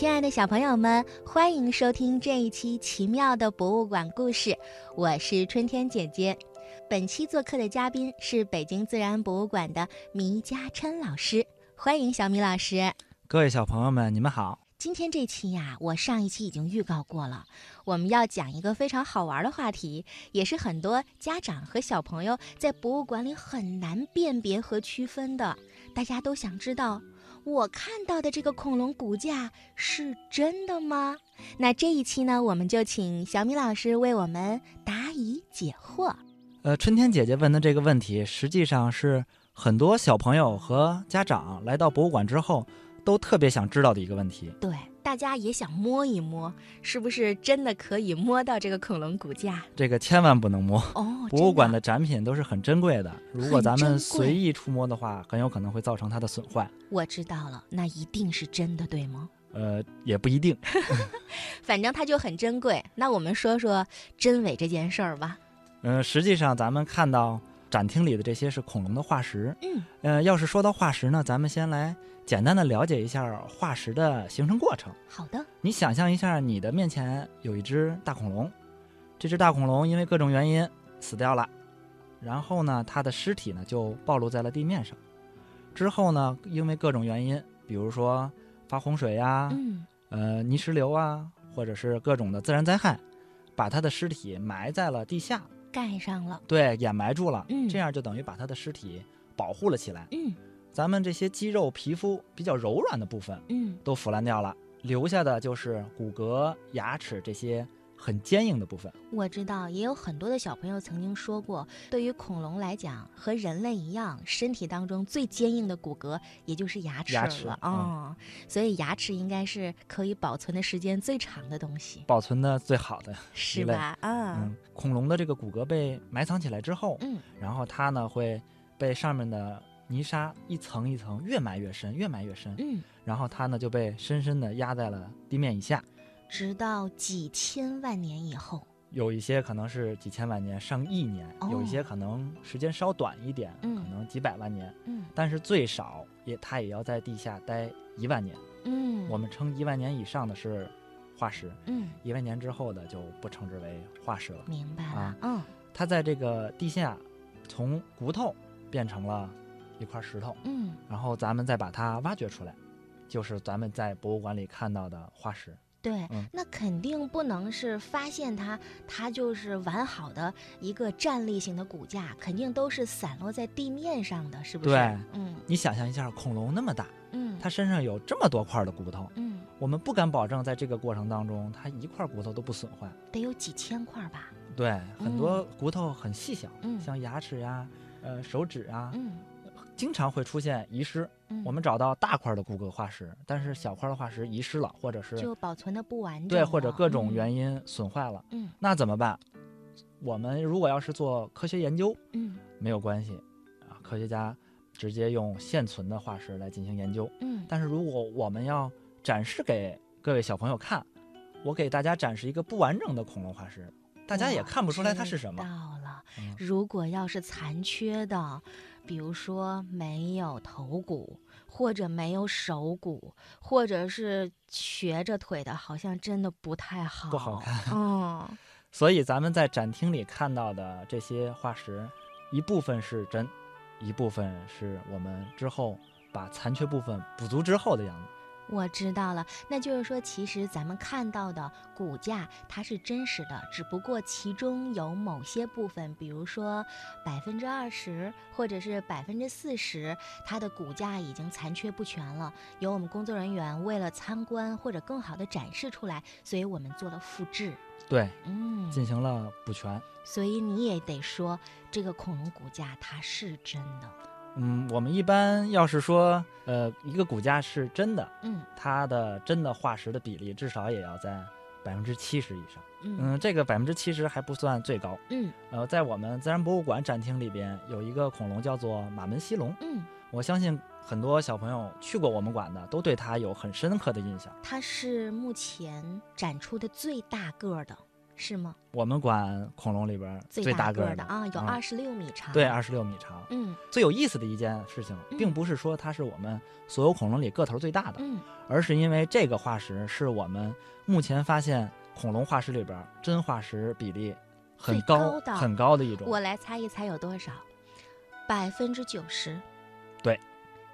亲爱的小朋友们，欢迎收听这一期奇妙的博物馆故事。我是春天姐姐。本期做客的嘉宾是北京自然博物馆的米家琛老师，欢迎小米老师。各位小朋友们，你们好。今天这期呀，我上一期已经预告过了，我们要讲一个非常好玩的话题，也是很多家长和小朋友在博物馆里很难辨别和区分的。大家都想知道。我看到的这个恐龙骨架是真的吗？那这一期呢，我们就请小米老师为我们答疑解惑。呃，春天姐姐问的这个问题，实际上是很多小朋友和家长来到博物馆之后都特别想知道的一个问题。对。大家也想摸一摸，是不是真的可以摸到这个恐龙骨架？这个千万不能摸哦！博物馆的展品都是很珍贵的，如果咱们随意触摸的话，很有可能会造成它的损坏。我知道了，那一定是真的，对吗？呃，也不一定，反正它就很珍贵。那我们说说真伪这件事儿吧。嗯，实际上咱们看到展厅里的这些是恐龙的化石。嗯，呃，要是说到化石呢，咱们先来。简单的了解一下化石的形成过程。好的，你想象一下，你的面前有一只大恐龙，这只大恐龙因为各种原因死掉了，然后呢，它的尸体呢就暴露在了地面上。之后呢，因为各种原因，比如说发洪水呀，嗯，呃，泥石流啊，或者是各种的自然灾害，把它的尸体埋在了地下，盖上了，对，掩埋住了，嗯，这样就等于把他的尸体保护了起来，嗯。咱们这些肌肉、皮肤比较柔软的部分，嗯，都腐烂掉了，留下的就是骨骼、牙齿这些很坚硬的部分。我知道，也有很多的小朋友曾经说过，对于恐龙来讲，和人类一样，身体当中最坚硬的骨骼也就是牙齿了啊。所以牙齿应该是可以保存的时间最长的东西，保存的最好的，是吧？啊，恐龙的这个骨骼被埋藏起来之后，嗯，然后它呢会被上面的。泥沙一层一层越埋越深，越埋越深。嗯，然后它呢就被深深的压在了地面以下，直到几千万年以后。有一些可能是几千万年、上亿年，有一些可能时间稍短一点，可能几百万年。嗯，但是最少也它也要在地下待一万年。嗯，我们称一万年以上的是化石。嗯，一万年之后的就不称之为化石了。明白了。嗯，它在这个地下从骨头变成了。一块石头，嗯，然后咱们再把它挖掘出来，就是咱们在博物馆里看到的化石。对，那肯定不能是发现它，它就是完好的一个站立型的骨架，肯定都是散落在地面上的，是不是？对，嗯，你想象一下，恐龙那么大，嗯，它身上有这么多块的骨头，嗯，我们不敢保证在这个过程当中，它一块骨头都不损坏，得有几千块吧？对，很多骨头很细小，嗯，像牙齿呀，呃，手指啊，嗯。经常会出现遗失，我们找到大块的骨骼化石，但是小块的化石遗失了，或者是就保存的不完整，对，或者各种原因损坏了，嗯，那怎么办？我们如果要是做科学研究，嗯，没有关系，啊，科学家直接用现存的化石来进行研究，嗯，但是如果我们要展示给各位小朋友看，我给大家展示一个不完整的恐龙化石，大家也看不出来它是什么。到了，如果要是残缺的。比如说没有头骨，或者没有手骨，或者是瘸着腿的，好像真的不太好，不好看。嗯，所以咱们在展厅里看到的这些化石，一部分是真，一部分是我们之后把残缺部分补足之后的样子。我知道了，那就是说，其实咱们看到的骨架它是真实的，只不过其中有某些部分，比如说百分之二十或者是百分之四十，它的骨架已经残缺不全了。有我们工作人员为了参观或者更好的展示出来，所以我们做了复制，对，嗯，进行了补全。所以你也得说，这个恐龙骨架它是真的。嗯，我们一般要是说，呃，一个骨架是真的，嗯，它的真的化石的比例至少也要在百分之七十以上。嗯嗯，这个百分之七十还不算最高。嗯呃，在我们自然博物馆展厅里边有一个恐龙叫做马门溪龙，嗯，我相信很多小朋友去过我们馆的都对它有很深刻的印象。它是目前展出的最大个儿的，是吗？我们管恐龙里边最大个儿的啊，有嗯二十六米长。对，二十六米长。嗯最有意思的一件事情，嗯并不是说它是我们所有恐龙里个头最大的，嗯而是因为这个化石是我们目前发现恐龙化石里边真化石比例很高高的很高的一种。我来猜一猜有多少？百分之九十。对，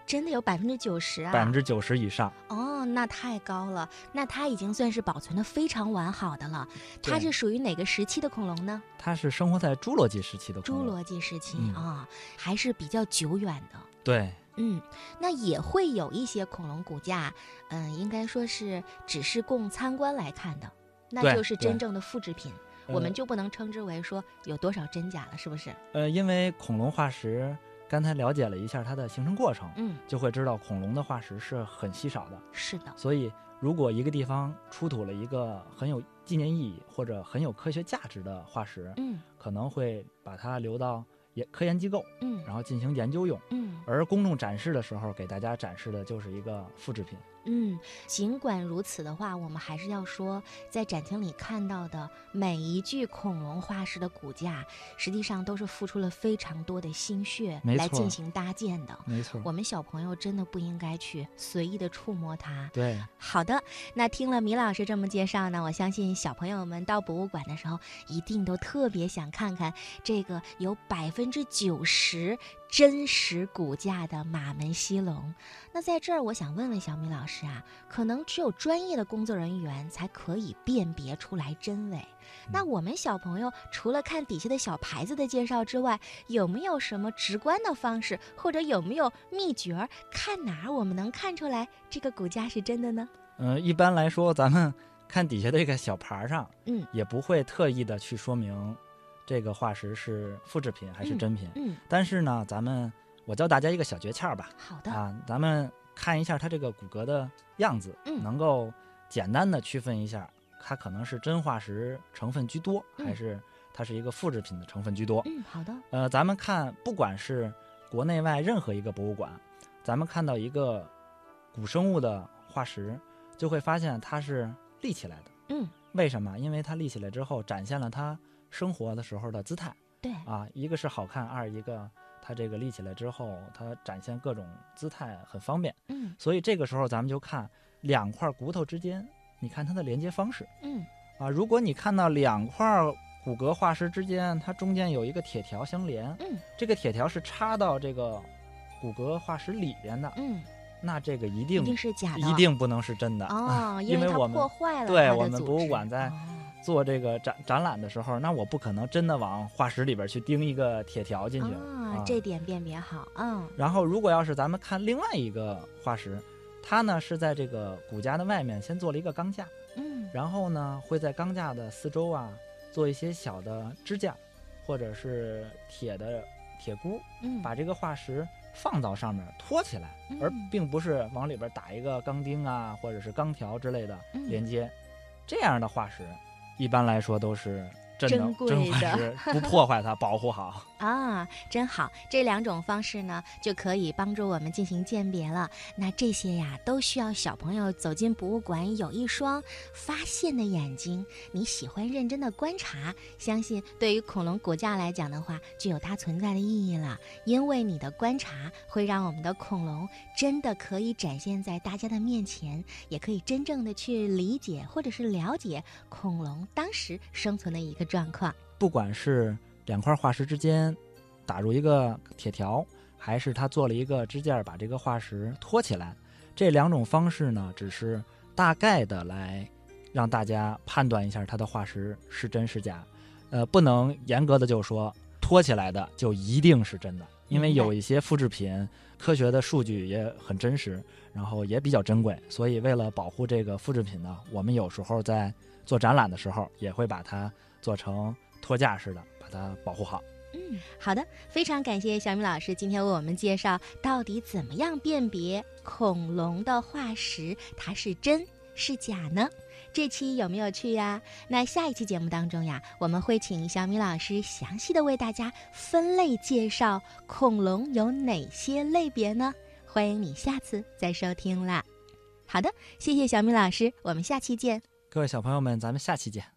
真的有百分之九十啊！百分之九十以上，哦，那太高了，那它已经算是保存的非常完好的了。它是属于哪个时期的恐龙呢？它是生活在侏罗纪时期的恐龙。侏罗纪时期嗯啊，还是比较久远的。对，嗯，那也会有一些恐龙骨架，嗯，应该说是只是供参观来看的，那就是真正的复制品，我呃们就不能称之为说有多少真假了，是不是？呃，因为恐龙化石，刚才了解了一下它的形成过程，嗯，就会知道恐龙的化石是很稀少的。是的，所以，如果一个地方出土了一个很有纪念意义或者很有科学价值的化石，嗯可能会把它留到研科研机构，嗯然后进行研究用。嗯而公众展示的时候，给大家展示的就是一个复制品。嗯。尽管如此的话，我们还是要说，在展厅里看到的每一具恐龙化石的骨架，实际上都是付出了非常多的心血来进行搭建的。没错我们小朋友真的不应该去随意的触摸它。对，好的，那听了米老师这么介绍呢，我相信小朋友们到博物馆的时候，一定都特别想看看这个有百分之九十真实骨架的马门溪龙。那在这儿，我想问问小米老师啊，可能只有专业的工作人员才可以辨别出来真伪。那我们小朋友除了看底下的小牌子的介绍之外，有没有什么直观的方式，或者有没有秘诀儿，看哪儿我们能看出来这个骨架是真的呢？嗯、一般来说，咱们看底下这个小牌儿上，嗯也不会特意的去说明这个化石是复制品还是真品。嗯，但是呢，咱们我教大家一个小诀窍吧，好的，啊，咱们看一下它这个骨骼的样子，嗯能够简单的区分一下，它可能是真化石成分居多，嗯还是它是一个复制品的成分居多。嗯，好的，呃，咱们看，不管是国内外任何一个博物馆，咱们看到一个古生物的化石，就会发现它是立起来的。嗯，为什么？因为它立起来之后，展现了它生活的时候的姿态对，啊，一个是好看，二一个它这个立起来之后，它展现各种姿态很方便。嗯所以这个时候咱们就看两块骨头之间，你看它的连接方式嗯啊。如果你看到两块骨骼化石之间，它中间有一个铁条相连，嗯这个铁条是插到这个骨骼化石里边的，嗯，那这个一定一定定是假的，一定不能是真的哦，因为我们破坏了对我们博物馆在哦做这个展展览的时候，那我不可能真的往化石里边去钉一个铁条进去啊，这点辨别好，嗯。然后，如果要是咱们看另外一个化石，它呢是在这个骨架的外面先做了一个钢架，嗯然后呢会在钢架的四周啊做一些小的支架，或者是铁的铁箍，嗯，把这个化石放到上面托起来，而嗯并不是往里边打一个钢钉啊或者是钢条之类的嗯。连接。这样的化石，一般来说都是珍贵的石，不破坏它，保护好。啊，真好！这两种方式呢，就可以帮助我们进行鉴别了。那这些呀，都需要小朋友走进博物馆，有一双发现的眼睛。你喜欢认真的观察，相信对于恐龙骨架来讲的话，就有它存在的意义了。因为你的观察会让我们的恐龙真的可以展现在大家的面前，也可以真正的去理解或者是了解恐龙当时生存的一个状况。不管是两块化石之间打入一个铁条，还是他做了一个支架把这个化石托起来，这两种方式呢，只是大概的来让大家判断一下它的化石是真是假。呃，不能严格的就说托起来的就一定是真的，因为有一些复制品科学的数据也很真实，然后也比较珍贵，所以为了保护这个复制品呢，我们有时候在做展览的时候也会把它做成托架式的，把它保护好。嗯，好的，非常感谢小米老师今天为我们介绍到底怎么样辨别恐龙的化石，它是真是假呢？这期有没有趣呀？那下一期节目当中呀，我们会请小米老师详细的为大家分类介绍恐龙有哪些类别呢？欢迎你下次再收听啦。好的，谢谢小米老师，我们下期见。各位小朋友们，咱们下期见。